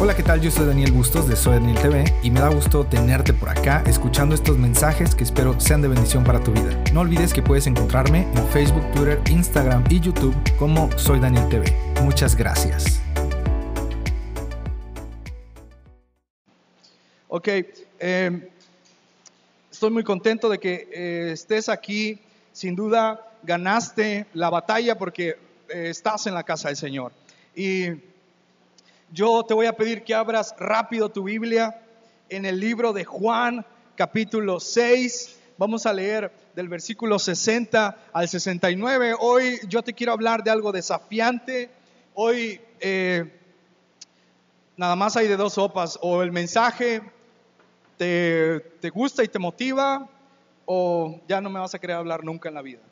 Hola, ¿qué tal? Yo soy Daniel Bustos de Soy Daniel TV y me da gusto tenerte por acá escuchando estos mensajes que espero sean de bendición para tu vida. No olvides que puedes encontrarme en Facebook, Twitter, Instagram y YouTube como Soy Daniel TV. Muchas gracias. Ok, eh, estoy muy contento de que eh, estés aquí. Sin duda ganaste la batalla porque eh, estás en la casa del Señor. Y yo te voy a pedir que abras rápido tu Biblia en el libro de Juan, capítulo 6. Vamos a leer del versículo 60 al 69. Hoy yo te quiero hablar de algo desafiante. Hoy eh, nada más hay de dos sopas. O el mensaje te, te gusta y te motiva, o ya no me vas a querer hablar nunca en la vida.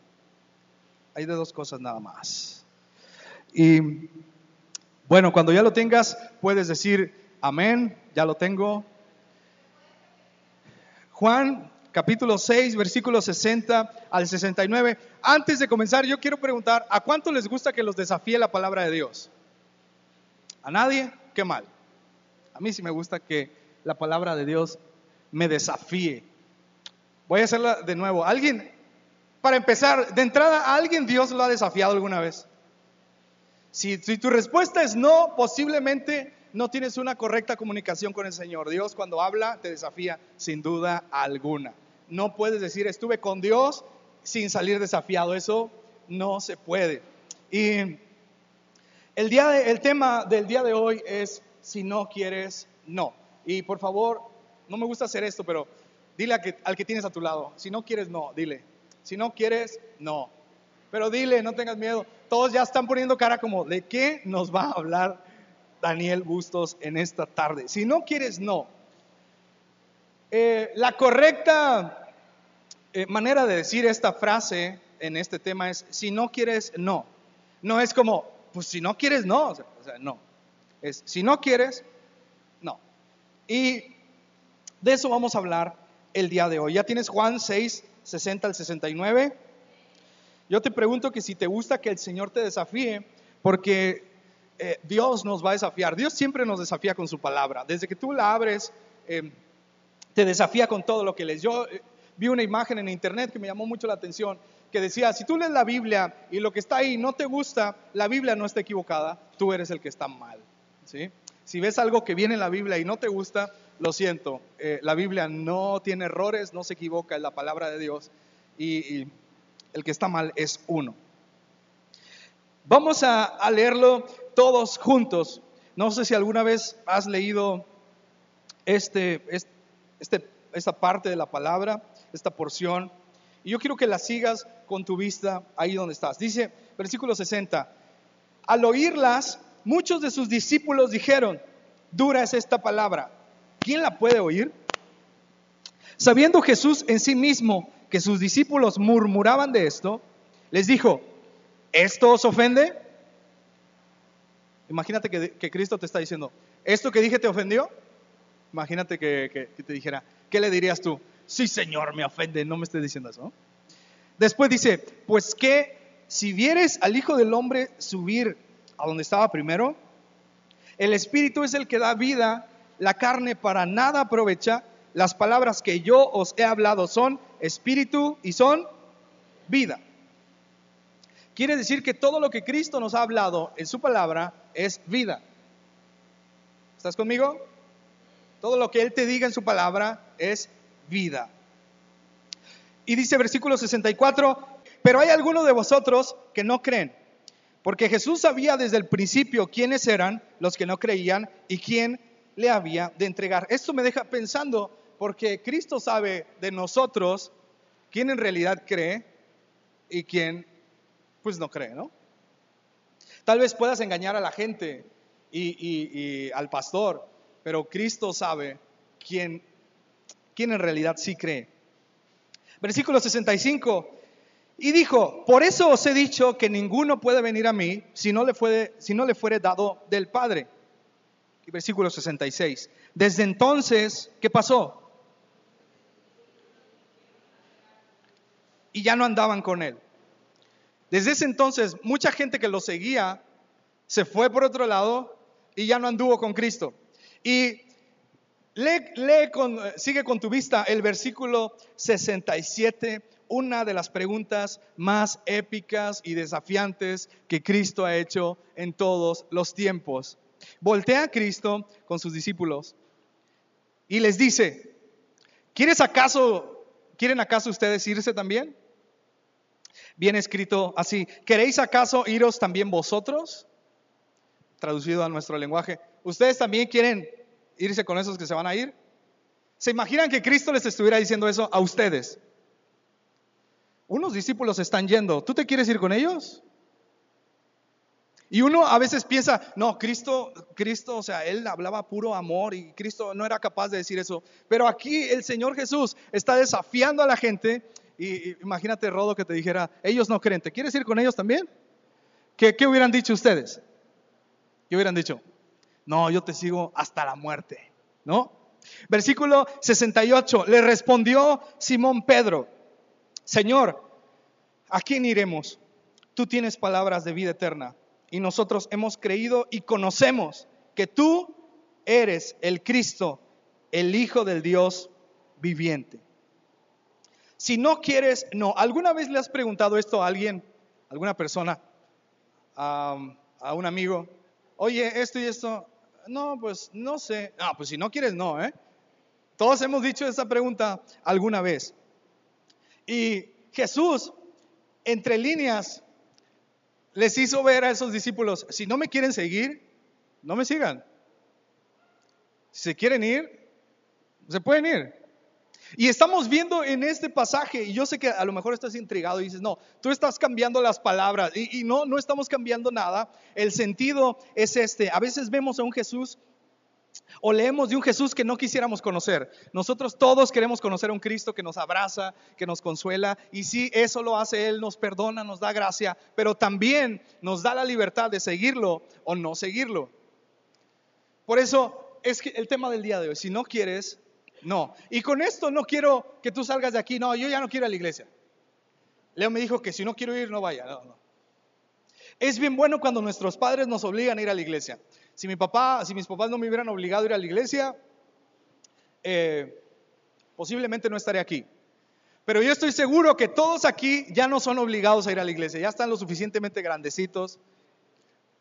Hay de dos cosas nada más. Y bueno, cuando ya lo tengas, puedes decir amén, ya lo tengo. Juan capítulo 6, versículo 60 al 69. Antes de comenzar, yo quiero preguntar, ¿a cuánto les gusta que los desafíe la palabra de Dios? ¿A nadie? Qué mal. A mí sí me gusta que la palabra de Dios me desafíe. Voy a hacerla de nuevo. ¿Alguien, para empezar, de entrada, ¿a alguien Dios lo ha desafiado alguna vez? Si, tu respuesta es no, posiblemente no tienes una correcta comunicación con el Señor. Dios cuando habla te desafía sin duda alguna. No puedes decir estuve con Dios sin salir desafiado. Eso no se puede. Y el, día el tema del día de hoy es si no quieres, no. Y por favor, no me gusta hacer esto, pero dile al que tienes a tu lado, si no quieres, no, dile. Si no quieres, no. Pero dile, no tengas miedo. Todos ya están poniendo cara como, ¿de qué nos va a hablar Daniel Bustos en esta tarde? Si no quieres, no. Eh, la correcta eh, manera de decir esta frase en este tema es, si no quieres, no. No es como, pues si no quieres, no. O sea, no. Es, si no quieres, no. Y de eso vamos a hablar el día de hoy. Ya tienes Juan 6, 60 al 69. Yo te pregunto que si te gusta que el Señor te desafíe, porque eh, Dios nos va a desafiar. Dios siempre nos desafía con su palabra. Desde que tú la abres, eh, te desafía con todo lo que lees. Yo eh, vi una imagen en internet que me llamó mucho la atención, que decía, si tú lees la Biblia y lo que está ahí no te gusta, la Biblia no está equivocada, tú eres el que está mal. ¿sí? Si ves algo que viene en la Biblia y no te gusta, lo siento, la Biblia no tiene errores, no se equivoca, en la palabra de Dios. y el que está mal es uno. Vamos a, leerlo todos juntos. No sé si alguna vez has leído este, este, esta parte de la palabra, esta porción. Y yo quiero que la sigas con tu vista ahí donde estás. Dice, versículo 60, al oírlas, muchos de sus discípulos dijeron, dura es esta palabra, ¿quién la puede oír? Sabiendo Jesús en sí mismo que sus discípulos murmuraban de esto, les dijo, ¿esto os ofende? Imagínate que, Cristo te está diciendo, ¿esto que dije te ofendió? Imagínate que, te dijera, ¿qué le dirías tú? Sí, Señor, me ofende, no me estés diciendo eso. Después dice, pues que si vieres al Hijo del Hombre subir a donde estaba primero, el Espíritu es el que da vida, la carne para nada aprovecha, las palabras que yo os he hablado son espíritu y son vida. Quiere decir que todo lo que Cristo nos ha hablado en su palabra es vida. ¿Estás conmigo? Todo lo que Él te diga en su palabra es vida. Y dice versículo 64, pero hay algunos de vosotros que no creen, porque Jesús sabía desde el principio quiénes eran los que no creían y quién le había de entregar. Esto me deja pensando porque Cristo sabe de nosotros quién en realidad cree y quién pues no cree, ¿no? Tal vez puedas engañar a la gente y, al pastor, pero Cristo sabe quién, quién en realidad sí cree. Versículo 65. Y dijo, por eso os he dicho que ninguno puede venir a mí si no le, fue, si no le fuere dado del Padre. Y versículo 66. Desde entonces, ¿qué pasó? Y ya no andaban con él. Desde ese entonces, mucha gente que lo seguía se fue por otro lado y ya no anduvo con Cristo. Y lee, con, sigue con tu vista el versículo 67, una de las preguntas más épicas y desafiantes que Cristo ha hecho en todos los tiempos. Voltea a Cristo con sus discípulos y les dice, ¿quieres acaso, ¿quieren acaso ustedes irse también? Viene escrito así, ¿queréis acaso iros también vosotros? Traducido a nuestro lenguaje, ¿ustedes también quieren irse con esos que se van a ir? ¿Se imaginan que Cristo les estuviera diciendo eso a ustedes? Unos discípulos están yendo, ¿tú te quieres ir con ellos? Y uno a veces piensa, no, Cristo, Cristo, o sea, él hablaba puro amor y Cristo no era capaz de decir eso. Pero aquí el Señor Jesús está desafiando a la gente y, imagínate, Rodo, que te dijera, ellos no creen, ¿te quieres ir con ellos también? ¿Qué, qué hubieran dicho ustedes? ¿Qué hubieran dicho? No, yo te sigo hasta la muerte, ¿no? Versículo 68, le respondió Simón Pedro, Señor, ¿a quién iremos? Tú tienes palabras de vida eterna y nosotros hemos creído y conocemos que tú eres el Cristo, el Hijo del Dios viviente. Si no quieres, no. ¿Alguna vez le has preguntado esto a alguien, alguna persona, a, un amigo? Oye, esto y esto. No, pues no sé. No, pues si no quieres, no, ¿eh? Todos hemos dicho esa pregunta alguna vez. Y Jesús, entre líneas, les hizo ver a esos discípulos, si no me quieren seguir, no me sigan. Si se quieren ir, se pueden ir. Y estamos viendo en este pasaje, y yo sé que a lo mejor estás intrigado y dices, no, tú estás cambiando las palabras, y, no, no estamos cambiando nada. El sentido es este. A veces vemos a un Jesús o leemos de un Jesús que no quisiéramos conocer. Nosotros todos queremos conocer a un Cristo que nos abraza, que nos consuela. Y si eso lo hace Él, nos perdona, nos da gracia, pero también nos da la libertad de seguirlo o no seguirlo. Por eso es que el tema del día de hoy, si no quieres, no. Y con esto no quiero que tú salgas de aquí, no, yo ya no quiero ir a la iglesia. Leo me dijo que si no quiero ir, no vaya. Es bien bueno cuando nuestros padres nos obligan a ir a la iglesia. Si mi papá, si mis papás no me hubieran obligado a ir a la iglesia, eh, posiblemente no estaría aquí. Pero yo estoy seguro que todos aquí ya no son obligados a ir a la iglesia, ya están lo suficientemente grandecitos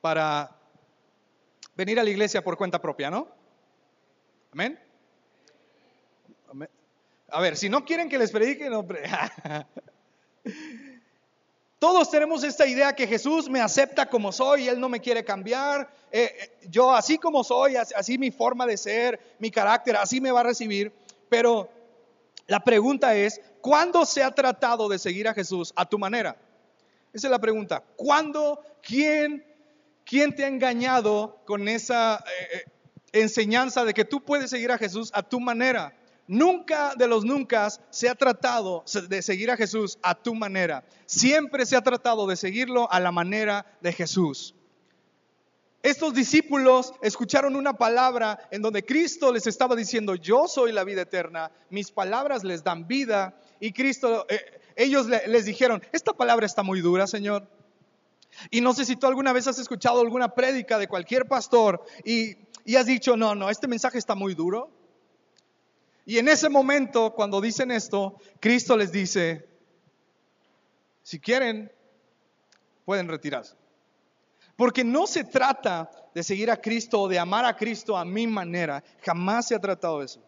para venir a la iglesia por cuenta propia, ¿no? Amén. A ver, si no quieren que les predique, no. Todos tenemos esta idea que Jesús me acepta como soy, Él no me quiere cambiar, eh, eh, yo así como soy, así, mi forma de ser, mi carácter, así me va a recibir. Pero la pregunta es, ¿cuándo se ha tratado de seguir a Jesús a tu manera? Esa es la pregunta. ¿Cuándo, quién, quién te ha engañado con esa eh, enseñanza de que tú puedes seguir a Jesús a tu manera? Nunca de los nunca se ha tratado de seguir a Jesús a tu manera. Siempre se ha tratado de seguirlo a la manera de Jesús. Estos discípulos escucharon una palabra en donde Cristo les estaba diciendo, yo soy la vida eterna, mis palabras les dan vida. Y Cristo, eh, ellos les dijeron, esta palabra está muy dura, Señor. Y no sé si tú alguna vez has escuchado alguna prédica de cualquier pastor y, y has dicho, no, no, este mensaje está muy duro. Y en ese momento, cuando dicen esto, Cristo les dice, si quieren, pueden retirarse. Porque no se trata de seguir a Cristo o de amar a Cristo a mi manera. Jamás se ha tratado de eso.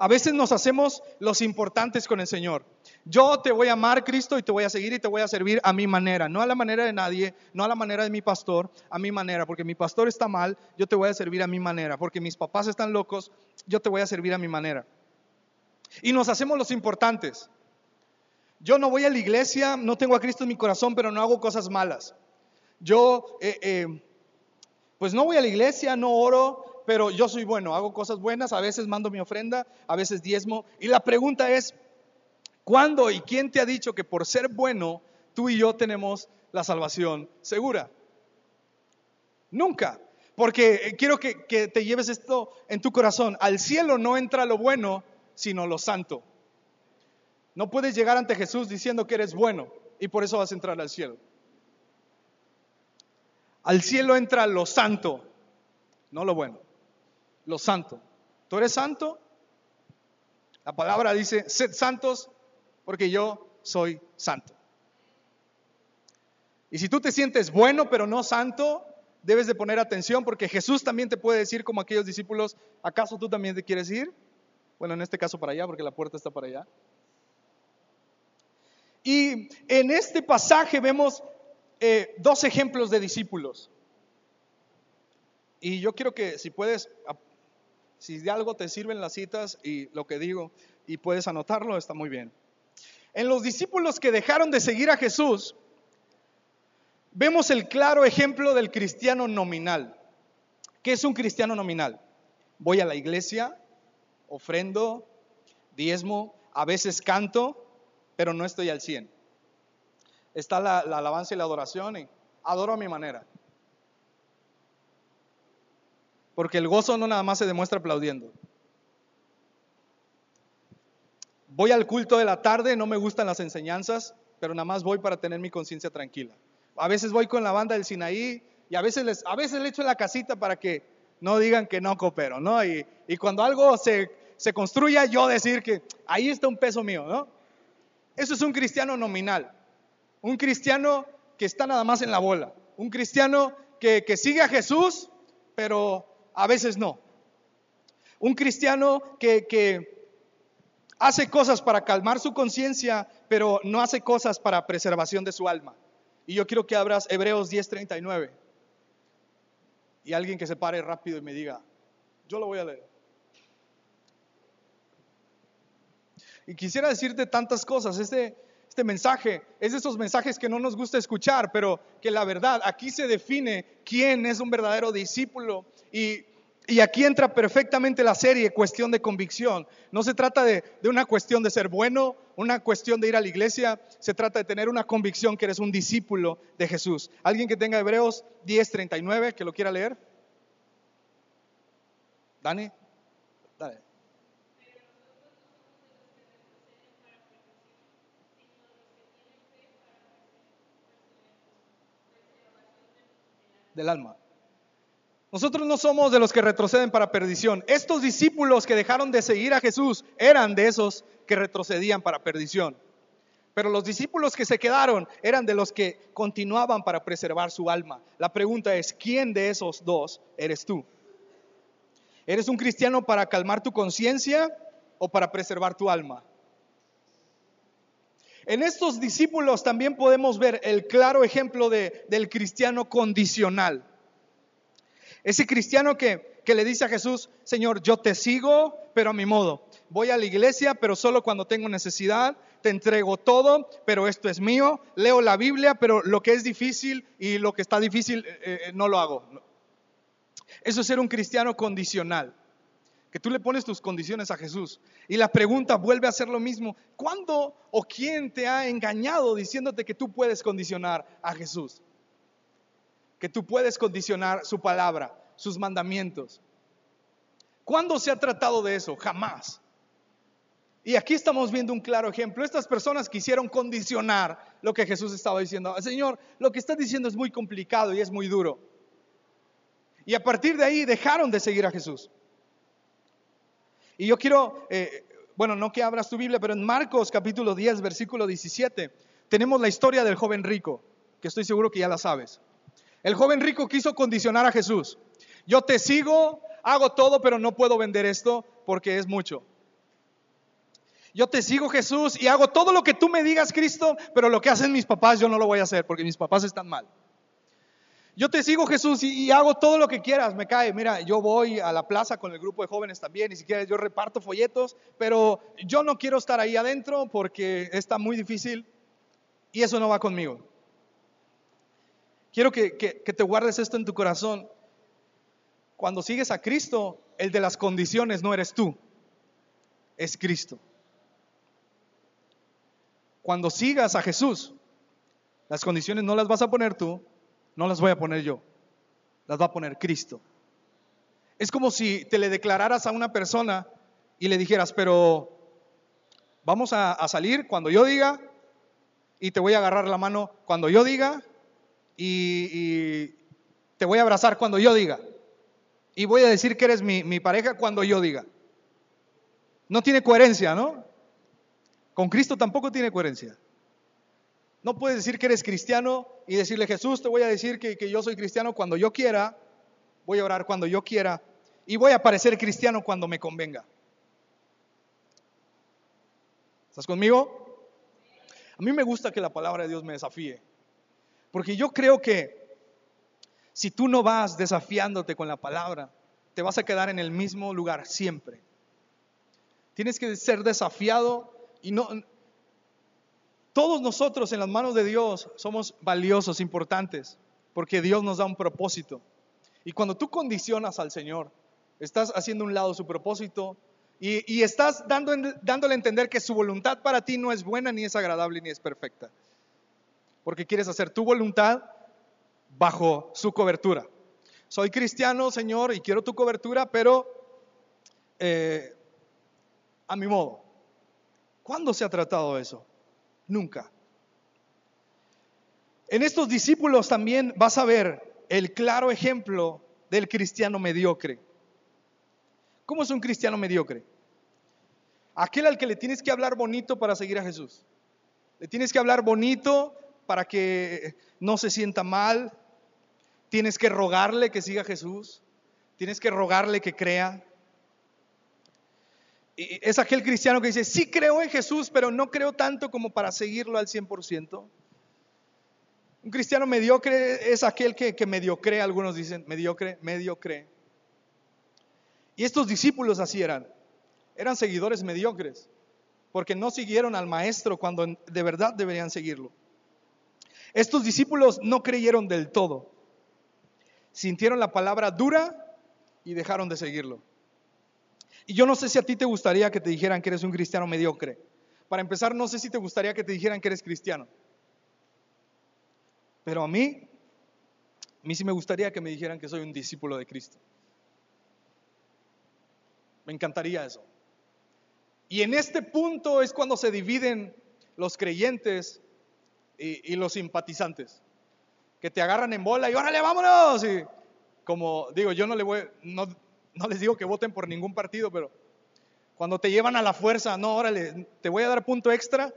A veces nos hacemos los importantes con el Señor. Yo te voy a amar, Cristo, y te voy a seguir y te voy a servir a mi manera, no a la manera de nadie, no a la manera de mi pastor, a mi manera, porque mi pastor está mal, yo te voy a servir a mi manera, porque mis papás están locos, yo te voy a servir a mi manera. Y nos hacemos los importantes. Yo no voy a la iglesia, no tengo a Cristo en mi corazón, pero no hago cosas malas. Yo, eh, eh, pues no voy a la iglesia, no oro, pero yo soy bueno, hago cosas buenas, a veces mando mi ofrenda, a veces diezmo. Y la pregunta es, ¿cuándo y quién te ha dicho que por ser bueno tú y yo tenemos la salvación segura? Nunca. Porque eh, quiero que, que te lleves esto en tu corazón. Al cielo no entra lo bueno, sino lo santo. No puedes llegar ante Jesús diciendo que eres bueno y por eso vas a entrar al cielo. Al cielo entra lo santo, no lo bueno lo santo. ¿Tú eres santo? La palabra dice, sed santos porque yo soy santo. Y si tú te sientes bueno pero no santo, debes de poner atención porque Jesús también te puede decir como aquellos discípulos, ¿acaso tú también te quieres ir? Bueno, en este caso para allá porque la puerta está para allá. Y en este pasaje vemos eh, dos ejemplos de discípulos. Y yo quiero que si puedes, si de algo te sirven las citas y lo que digo y puedes anotarlo, está muy bien. En los discípulos que dejaron de seguir a Jesús, vemos el claro ejemplo del cristiano nominal. ¿Qué es un cristiano nominal? Voy a la iglesia, ofrendo, diezmo, a veces canto, pero no estoy al 100. Está la, alabanza y la adoración y adoro a mi manera. Porque el gozo no nada más se demuestra aplaudiendo. Voy al culto de la tarde, no me gustan las enseñanzas, pero nada más voy para tener mi conciencia tranquila. A veces voy con la banda del Sinaí y a veces, les, a veces le echo la casita para que no digan que no coopero, ¿no? Y, y cuando algo se, se construya, yo decir que ahí está un peso mío, ¿no? Eso es un cristiano nominal. Un cristiano que está nada más en la bola. Un cristiano que, que sigue a Jesús, pero a veces no. Un cristiano que, hace cosas para calmar su conciencia, pero no hace cosas para preservación de su alma. Y yo quiero que abras Hebreos 10:39. Y alguien que se pare rápido y me diga, yo lo voy a leer. Y quisiera decirte tantas cosas. Este, este mensaje es de esos mensajes que no nos gusta escuchar, pero que la verdad, aquí se define quién es un verdadero discípulo. Y y aquí entra perfectamente la serie, cuestión de convicción. No se trata de, una cuestión de ser bueno, una cuestión de ir a la iglesia, se trata de tener una convicción que eres un discípulo de Jesús. ¿Alguien que tenga Hebreos 10:39 que lo quiera leer? Dani, dale. Del alma. Nosotros no somos de los que retroceden para perdición. Estos discípulos que dejaron de seguir a Jesús eran de esos que retrocedían para perdición. Pero los discípulos que se quedaron eran de los que continuaban para preservar su alma. La pregunta es, ¿quién de esos dos eres tú? ¿Eres un cristiano para calmar tu conciencia o para preservar tu alma? En estos discípulos también podemos ver el claro ejemplo de, del cristiano condicional. Ese cristiano que, le dice a Jesús, Señor, yo te sigo, pero a mi modo. Voy a la iglesia, pero solo cuando tengo necesidad. Te entrego todo, pero esto es mío. Leo la Biblia, pero lo que es difícil y lo que está difícil eh, eh, no lo hago. Eso es ser un cristiano condicional. Que tú le pones tus condiciones a Jesús. Y la pregunta vuelve a ser lo mismo. ¿Cuándo o quién te ha engañado diciéndote que tú puedes condicionar a Jesús? que tú puedes condicionar su palabra, sus mandamientos. ¿Cuándo se ha tratado de eso? Jamás. Y aquí estamos viendo un claro ejemplo. Estas personas quisieron condicionar lo que Jesús estaba diciendo. Señor, lo que estás diciendo es muy complicado y es muy duro. Y a partir de ahí dejaron de seguir a Jesús. Y yo quiero, eh, bueno, no que abras tu Biblia, pero en Marcos capítulo 10, versículo 17, tenemos la historia del joven rico, que estoy seguro que ya la sabes. El joven rico quiso condicionar a Jesús. Yo te sigo, hago todo, pero no puedo vender esto porque es mucho. Yo te sigo Jesús y hago todo lo que tú me digas, Cristo, pero lo que hacen mis papás yo no lo voy a hacer porque mis papás están mal. Yo te sigo Jesús y, hago todo lo que quieras, me cae. Mira, yo voy a la plaza con el grupo de jóvenes también, ni siquiera yo reparto folletos, pero yo no quiero estar ahí adentro porque está muy difícil y eso no va conmigo. Quiero que, te guardes esto en tu corazón. Cuando sigues a Cristo, el de las condiciones no eres tú, es Cristo. Cuando sigas a Jesús, las condiciones no las vas a poner tú, no las voy a poner yo, las va a poner Cristo. Es como si te le declararas a una persona y le dijeras, pero vamos a, a salir cuando yo diga y te voy a agarrar la mano cuando yo diga y, te voy a abrazar cuando yo diga. Y voy a decir que eres mi, pareja cuando yo diga. No tiene coherencia, ¿no? Con Cristo tampoco tiene coherencia. No puedes decir que eres cristiano y decirle, Jesús, te voy a decir que, que yo soy cristiano cuando yo quiera, voy a orar cuando yo quiera y voy a parecer cristiano cuando me convenga. ¿Estás conmigo? A mí me gusta que la palabra de Dios me desafíe, porque yo creo que si tú no vas desafiándote con la palabra, te vas a quedar en el mismo lugar siempre. Tienes que ser desafiado y no, todos nosotros en las manos de Dios somos valiosos, importantes, porque Dios nos da un propósito. Y cuando tú condicionas al Señor, estás haciendo un lado su propósito y, estás dando, dándole a entender que su voluntad para ti no es buena, ni es agradable, ni es perfecta. Porque quieres hacer tu voluntad bajo su cobertura. Soy cristiano, Señor, y quiero tu cobertura, pero eh, a mi modo. ¿Cuándo se ha tratado eso? Nunca. En estos discípulos también vas a ver el claro ejemplo del cristiano mediocre. ¿Cómo es un cristiano mediocre? Aquel al que le tienes que hablar bonito para seguir a Jesús. Le tienes que hablar bonito para que no se sienta mal. Tienes que rogarle que siga a Jesús. Tienes que rogarle que crea es aquel cristiano que dice, sí creo en Jesús, pero no creo tanto como para seguirlo al 100%. Un cristiano mediocre es aquel que, que mediocre, algunos dicen, mediocre, mediocre. Y estos discípulos así eran, eran seguidores mediocres, porque no siguieron al maestro cuando de verdad deberían seguirlo. Estos discípulos no creyeron del todo, sintieron la palabra dura y dejaron de seguirlo. Y yo no sé si a ti te gustaría que te dijeran que eres un cristiano mediocre. Para empezar, no sé si te gustaría que te dijeran que eres cristiano. Pero a mí, a mí sí me gustaría que me dijeran que soy un discípulo de Cristo. Me encantaría eso. Y en este punto es cuando se dividen los creyentes y, los simpatizantes, que te agarran en bola y órale, vámonos. Y como digo, yo no le voy, no, no les digo que voten por ningún partido, pero cuando te llevan a la fuerza, no, órale, te voy a dar punto extra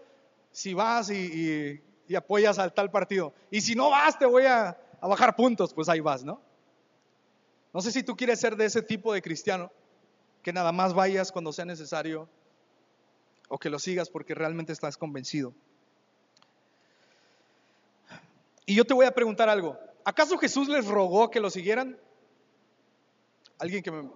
si vas y, apoyas al tal partido. Y si no vas, te voy a, a bajar puntos, pues ahí vas, ¿no? No sé si tú quieres ser de ese tipo de cristiano, que nada más vayas cuando sea necesario o que lo sigas porque realmente estás convencido. Y yo te voy a preguntar algo. ¿Acaso Jesús les rogó que lo siguieran? Alguien que me,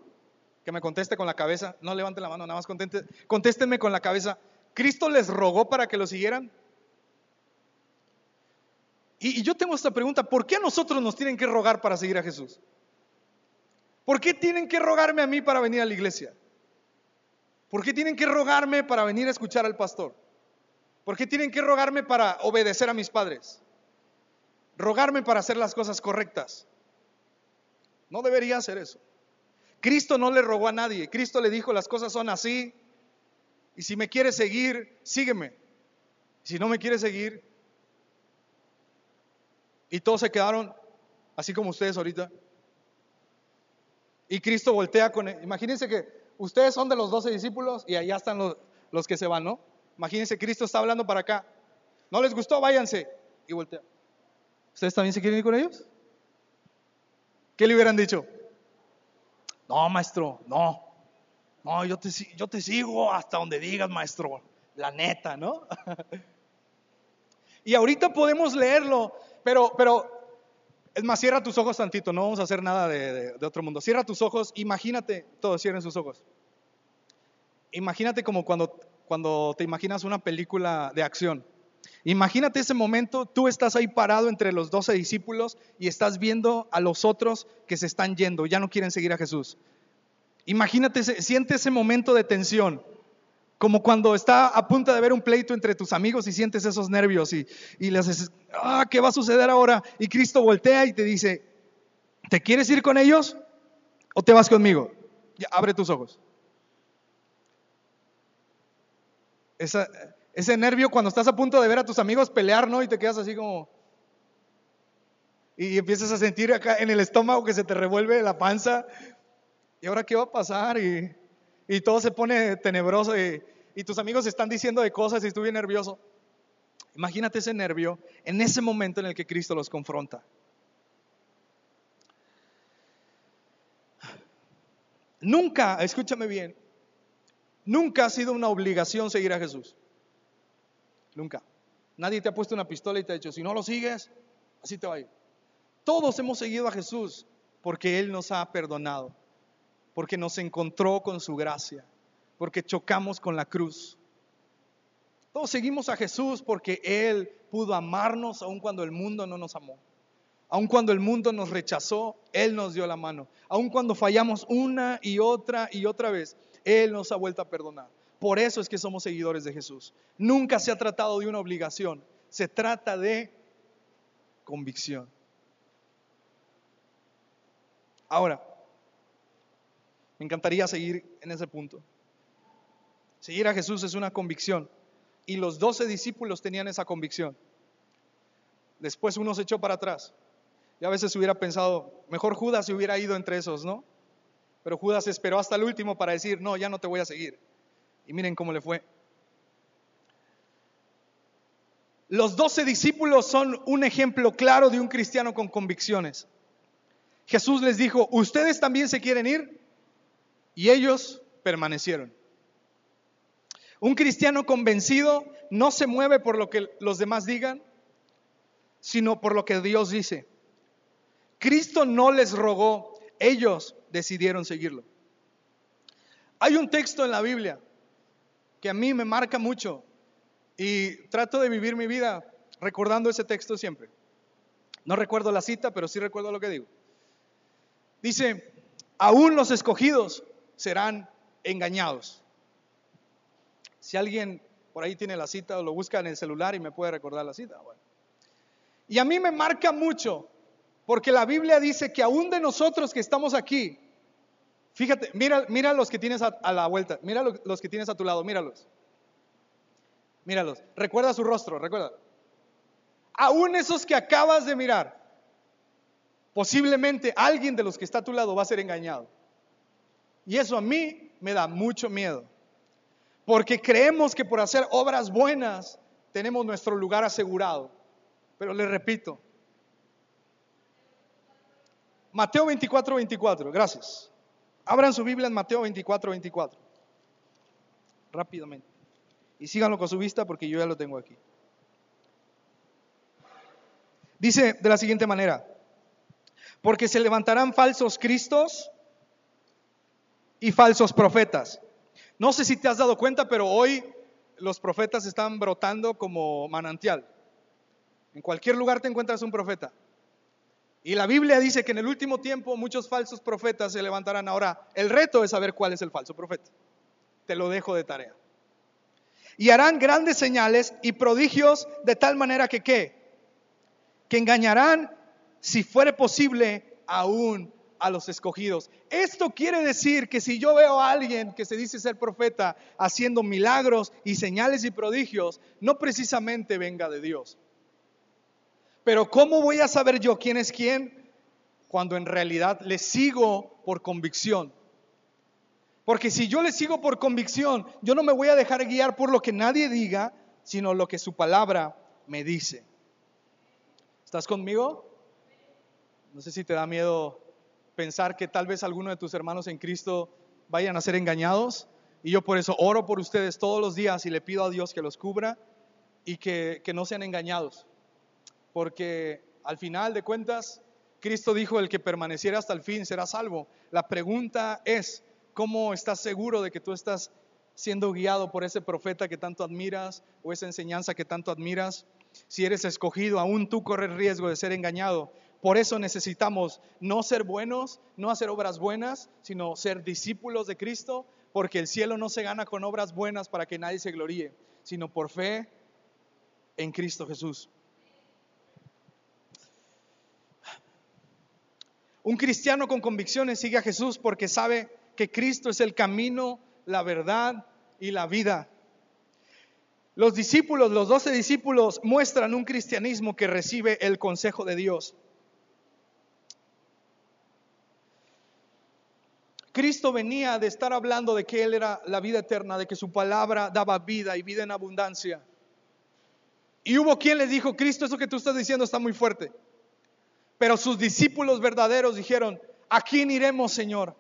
que me conteste con la cabeza. No levante la mano, nada más contente, contéstenme con la cabeza. ¿Cristo les rogó para que lo siguieran? Y, y yo tengo esta pregunta, ¿por qué a nosotros nos tienen que rogar para seguir a Jesús? ¿Por qué tienen que rogarme a mí para venir a la iglesia? ¿Por qué tienen que rogarme para venir a escuchar al pastor? ¿Por qué tienen que rogarme para obedecer a mis padres? Rogarme para hacer las cosas correctas. No debería hacer eso. Cristo no le rogó a nadie. Cristo le dijo, las cosas son así. Y si me quieres seguir, sígueme. Si no me quieres seguir. Y todos se quedaron así como ustedes ahorita. Y Cristo voltea con... Imagínense que ustedes son de los doce discípulos y allá están los, los que se van, ¿no? Imagínense, Cristo está hablando para acá. ¿No les gustó? Váyanse. Y voltea. ¿Ustedes también se quieren ir con ellos? ¿Qué le hubieran dicho? No, maestro, no. No, yo te, yo te sigo hasta donde digas, maestro. La neta, ¿no? y ahorita podemos leerlo, pero, pero, es más, cierra tus ojos tantito, no vamos a hacer nada de, de otro mundo. Cierra tus ojos, imagínate, todos cierren sus ojos. Imagínate como cuando, cuando te imaginas una película de acción. Imagínate ese momento, tú estás ahí parado entre los doce discípulos y estás viendo a los otros que se están yendo, ya no quieren seguir a Jesús. Imagínate, siente ese momento de tensión, como cuando está a punto de ver un pleito entre tus amigos y sientes esos nervios y, y dices, ah, ¿qué va a suceder ahora? Y Cristo voltea y te dice, ¿te quieres ir con ellos o te vas conmigo? Abre tus ojos. Esa, ese nervio cuando estás a punto de ver a tus amigos pelear, ¿no? Y te quedas así como... Y empiezas a sentir acá en el estómago que se te revuelve la panza. ¿y ahora qué va a pasar? Y, y todo se pone tenebroso y, y tus amigos están diciendo de cosas y tú nervioso. Imagínate ese nervio en ese momento en el que Cristo los confronta. Nunca, escúchame bien, nunca ha sido una obligación seguir a Jesús. Nunca. Nadie te ha puesto una pistola y te ha dicho, si no lo sigues, así te va a ir. Todos hemos seguido a Jesús porque Él nos ha perdonado, porque nos encontró con su gracia, porque chocamos con la cruz. Todos seguimos a Jesús porque Él pudo amarnos aun cuando el mundo no nos amó. Aun cuando el mundo nos rechazó, Él nos dio la mano. Aun cuando fallamos una y otra y otra vez, Él nos ha vuelto a perdonar. Por eso es que somos seguidores de Jesús. Nunca se ha tratado de una obligación, se trata de convicción. Ahora, me encantaría seguir en ese punto. Seguir a Jesús es una convicción. Y los doce discípulos tenían esa convicción. Después uno se echó para atrás. Y a veces hubiera pensado, mejor Judas se hubiera ido entre esos, ¿no? Pero Judas esperó hasta el último para decir, no, ya no te voy a seguir. Y miren cómo le fue. Los doce discípulos son un ejemplo claro de un cristiano con convicciones. Jesús les dijo, ¿ustedes también se quieren ir? Y ellos permanecieron. Un cristiano convencido no se mueve por lo que los demás digan, sino por lo que Dios dice. Cristo no les rogó, ellos decidieron seguirlo. Hay un texto en la Biblia que a mí me marca mucho y trato de vivir mi vida recordando ese texto siempre. No recuerdo la cita, pero sí recuerdo lo que digo. Dice, aún los escogidos serán engañados. Si alguien por ahí tiene la cita o lo busca en el celular y me puede recordar la cita. Y a mí me marca mucho porque la Biblia dice que aún de nosotros que estamos aquí, fíjate, mira, mira los que tienes a, la vuelta, mira los, que tienes a tu lado, míralos. Míralos. Recuerda su rostro, recuerda. Aún esos que acabas de mirar, posiblemente alguien de los que está a tu lado va a ser engañado. Y eso a mí me da mucho miedo. Porque creemos que por hacer obras buenas tenemos nuestro lugar asegurado. Pero le repito, Mateo 24, 24. Gracias. Abran su Biblia en Mateo 24, 24. Rápidamente. Y síganlo con su vista porque yo ya lo tengo aquí. Dice de la siguiente manera, porque se levantarán falsos cristos y falsos profetas. No sé si te has dado cuenta, pero hoy los profetas están brotando como manantial. En cualquier lugar te encuentras un profeta. Y la Biblia dice que en el último tiempo muchos falsos profetas se levantarán. Ahora, el reto es saber cuál es el falso profeta. Te lo dejo de tarea. Y harán grandes señales y prodigios de tal manera que qué? Que engañarán, si fuere posible, aún a los escogidos. Esto quiere decir que si yo veo a alguien que se dice ser profeta haciendo milagros y señales y prodigios, no precisamente venga de Dios. Pero ¿cómo voy a saber yo quién es quién? Cuando en realidad le sigo por convicción. Porque si yo le sigo por convicción, yo no me voy a dejar guiar por lo que nadie diga, sino lo que su palabra me dice. ¿Estás conmigo? No sé si te da miedo pensar que tal vez alguno de tus hermanos en Cristo vayan a ser engañados. Y yo por eso oro por ustedes todos los días y le pido a Dios que los cubra y que, que no sean engañados porque al final de cuentas, Cristo dijo, el que permaneciera hasta el fin será salvo. La pregunta es, ¿cómo estás seguro de que tú estás siendo guiado por ese profeta que tanto admiras o esa enseñanza que tanto admiras? Si eres escogido, aún tú corres riesgo de ser engañado. Por eso necesitamos no ser buenos, no hacer obras buenas, sino ser discípulos de Cristo, porque el cielo no se gana con obras buenas para que nadie se gloríe, sino por fe en Cristo Jesús. Un cristiano con convicciones sigue a Jesús porque sabe que Cristo es el camino, la verdad y la vida. Los discípulos, los doce discípulos, muestran un cristianismo que recibe el consejo de Dios. Cristo venía de estar hablando de que Él era la vida eterna, de que su palabra daba vida y vida en abundancia. Y hubo quien les dijo, Cristo, eso que tú estás diciendo está muy fuerte. Pero sus discípulos verdaderos dijeron, ¿a quién iremos, Señor?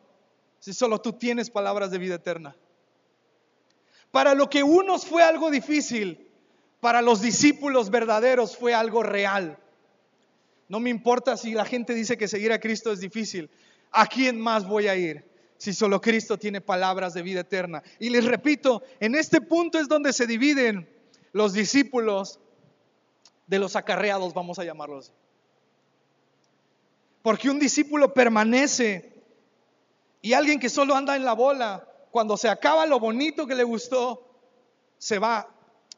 Si solo tú tienes palabras de vida eterna. Para lo que unos fue algo difícil, para los discípulos verdaderos fue algo real. No me importa si la gente dice que seguir a Cristo es difícil. ¿A quién más voy a ir? si solo Cristo tiene palabras de vida eterna. Y les repito, en este punto es donde se dividen los discípulos de los acarreados, vamos a llamarlos. Porque un discípulo permanece y alguien que solo anda en la bola, cuando se acaba lo bonito que le gustó, se va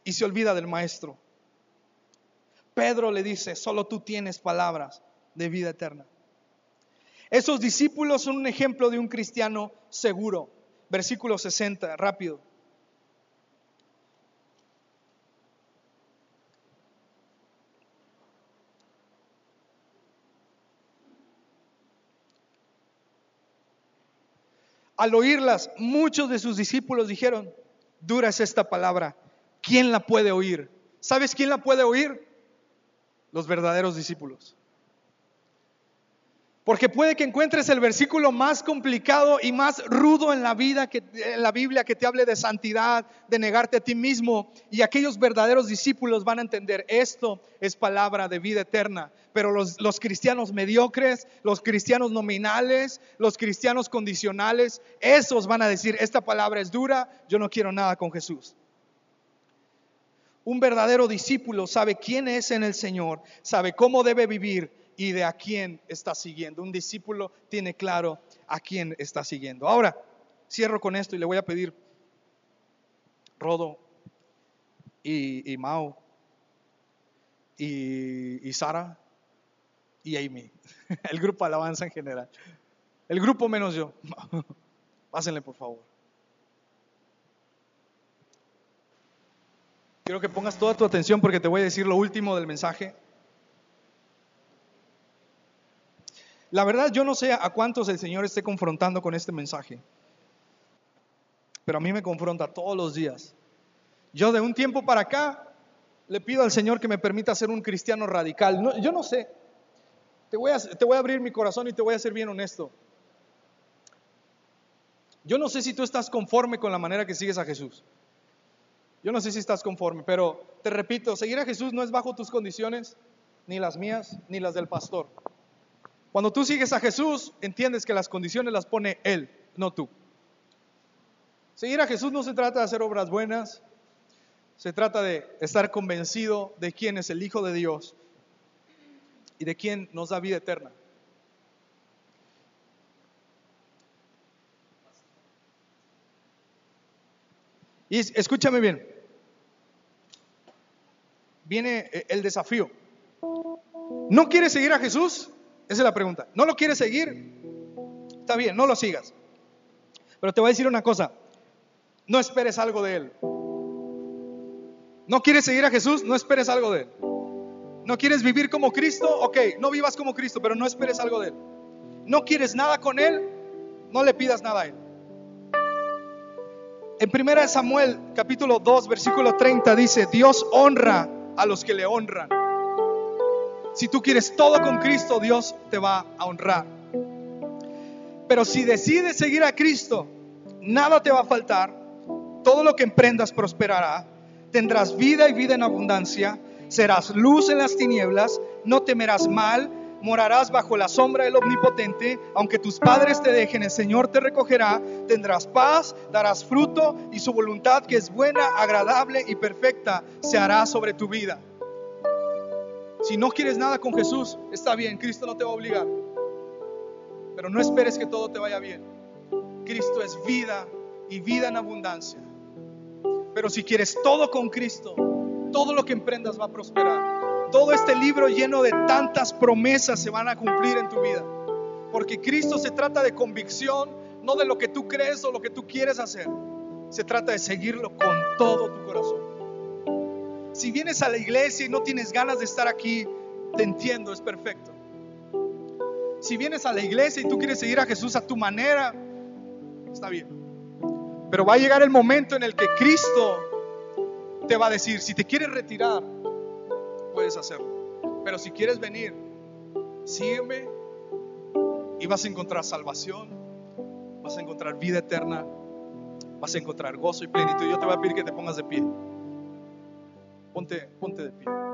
y se olvida del maestro. Pedro le dice, solo tú tienes palabras de vida eterna. Esos discípulos son un ejemplo de un cristiano seguro. Versículo 60, rápido. Al oírlas, muchos de sus discípulos dijeron, dura es esta palabra, ¿quién la puede oír? ¿Sabes quién la puede oír? Los verdaderos discípulos. Porque puede que encuentres el versículo más complicado y más rudo en la vida que en la Biblia que te hable de santidad, de negarte a ti mismo y aquellos verdaderos discípulos van a entender esto es palabra de vida eterna, pero los, los cristianos mediocres, los cristianos nominales, los cristianos condicionales, esos van a decir esta palabra es dura, yo no quiero nada con Jesús. Un verdadero discípulo sabe quién es en el Señor, sabe cómo debe vivir y de a quién está siguiendo. Un discípulo tiene claro a quién está siguiendo. Ahora, cierro con esto y le voy a pedir, Rodo y, Mao y, y Sara y Amy, el grupo Alabanza en general, el grupo menos yo. Pásenle por favor. Quiero que pongas toda tu atención porque te voy a decir lo último del mensaje. La verdad yo no sé a cuántos el Señor esté confrontando con este mensaje, pero a mí me confronta todos los días. Yo de un tiempo para acá le pido al Señor que me permita ser un cristiano radical. yo no sé, te voy, a, te voy a abrir mi corazón y te voy a ser bien honesto. Yo no sé si tú estás conforme con la manera que sigues a Jesús. Yo no sé si estás conforme, pero te repito, seguir a Jesús no es bajo tus condiciones, ni las mías, ni las del pastor. Cuando tú sigues a Jesús, entiendes que las condiciones las pone Él, no tú. Seguir a Jesús no se trata de hacer obras buenas, se trata de estar convencido de quién es el Hijo de Dios y de quién nos da vida eterna. Y escúchame bien, viene el desafío. ¿No quieres seguir a Jesús? Esa es la pregunta. ¿No lo quieres seguir? Está bien, no lo sigas. Pero te voy a decir una cosa. No esperes algo de Él. ¿No quieres seguir a Jesús? No esperes algo de Él. ¿No quieres vivir como Cristo? Ok, no vivas como Cristo, pero no esperes algo de Él. ¿No quieres nada con Él? No le pidas nada a Él. En 1 Samuel capítulo 2 versículo 30 dice, Dios honra a los que le honran. Si tú quieres todo con Cristo, Dios te va a honrar. Pero si decides seguir a Cristo, nada te va a faltar, todo lo que emprendas prosperará, tendrás vida y vida en abundancia, serás luz en las tinieblas, no temerás mal, morarás bajo la sombra del Omnipotente, aunque tus padres te dejen, el Señor te recogerá, tendrás paz, darás fruto y su voluntad que es buena, agradable y perfecta se hará sobre tu vida. Si no quieres nada con Jesús, está bien, Cristo no te va a obligar. Pero no esperes que todo te vaya bien. Cristo es vida y vida en abundancia. Pero si quieres todo con Cristo, todo lo que emprendas va a prosperar. Todo este libro lleno de tantas promesas se van a cumplir en tu vida. Porque Cristo se trata de convicción, no de lo que tú crees o lo que tú quieres hacer. Se trata de seguirlo con todo tu corazón. Si vienes a la iglesia y no tienes ganas de estar aquí, te entiendo, es perfecto. Si vienes a la iglesia y tú quieres seguir a Jesús a tu manera, está bien. Pero va a llegar el momento en el que Cristo te va a decir, si te quieres retirar, puedes hacerlo. Pero si quieres venir, sígueme y vas a encontrar salvación, vas a encontrar vida eterna, vas a encontrar gozo y plenitud. Yo te voy a pedir que te pongas de pie. Ponte, ponte de pie.